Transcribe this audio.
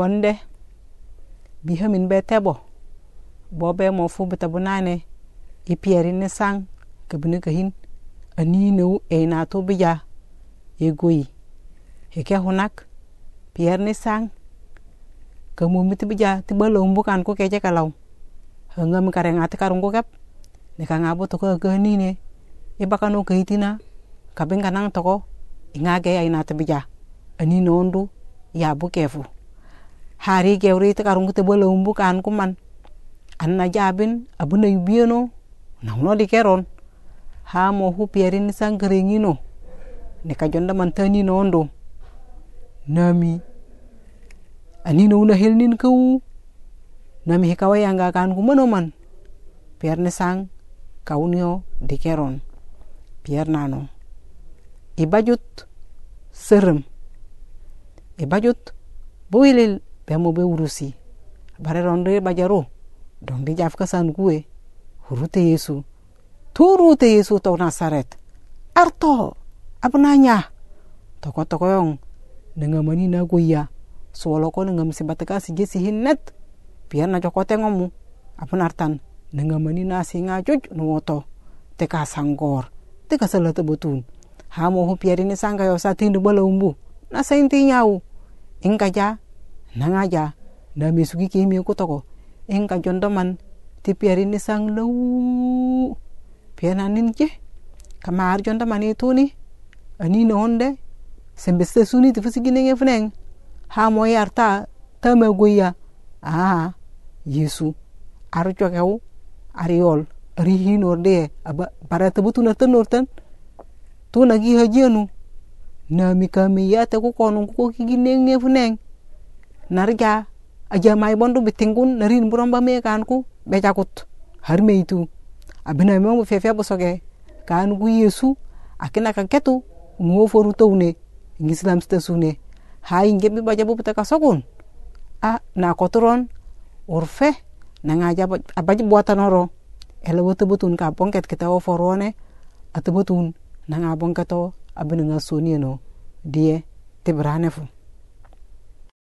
bonde bi hamin be tebo. Bo be mo fu bita bunane i pieri ni sang ka bini ka hin. Ani e to bija e goyi. He ke hunak pier ni sang ka mo miti bija ti balo bukan ko keje kalau hangam kare ngati karung ko kap ne ka ngabo to ko ka ni ne e baka no ka hitina ka ben kanang to ko inga ge ai na to bija ani nondu ya bu kefu hari gewri ti karung te balo bukan kuman. Anna jabin abuna yubieno na no di keron. Ha mo hu pieri ni sang no ne ka jonda man tani nondo nami. Anino una helnin kau nami hikawa yang kan ku man pier ne sang kaunio dikeron pier nano ibajut serem. Ibajut boilil bemo be urusi. Bare ronde bajaro dong di jaf kasan gue hurute yesu. Turute yesu to nasaret arto abnanya. Toko toko yong. Nengamani na goya. Swolo ko nengam sibataka si jesi hinnet biar na jokote ngomu apun artan. Nengamani na singa juj teka sanggor. Teka salata botun hamo hu piari ni sanga yo sa tindu bala umbu na senti nyau. Inga ja nanga ja na misugi kimi ko toko inga jondoman ti piari ni sang lau piana nin je kamar jondoman itu ni ani no honde sembe suni ti fusigine nge funeng ha mo yarta tame goya a yesu. Ar jogew ar yol ari hinor de aba na tanor tan tu na gi hajenu na mi kami ya te ko kono ko ki nenge funeng narja aja mai bondo bitingun narin buramba me kan ku be jakut har me itu. Abina me mo fefe bo soge kan ku yesu akina kan ketu ngo foru tawne ngislam sta sune bu peta kasokun a na kotoron urfe na ngaja abaji buatan oro. Ele wote butun ka pongket kita o forone ate butun na ngabong kato abin nga suni no die te brane fu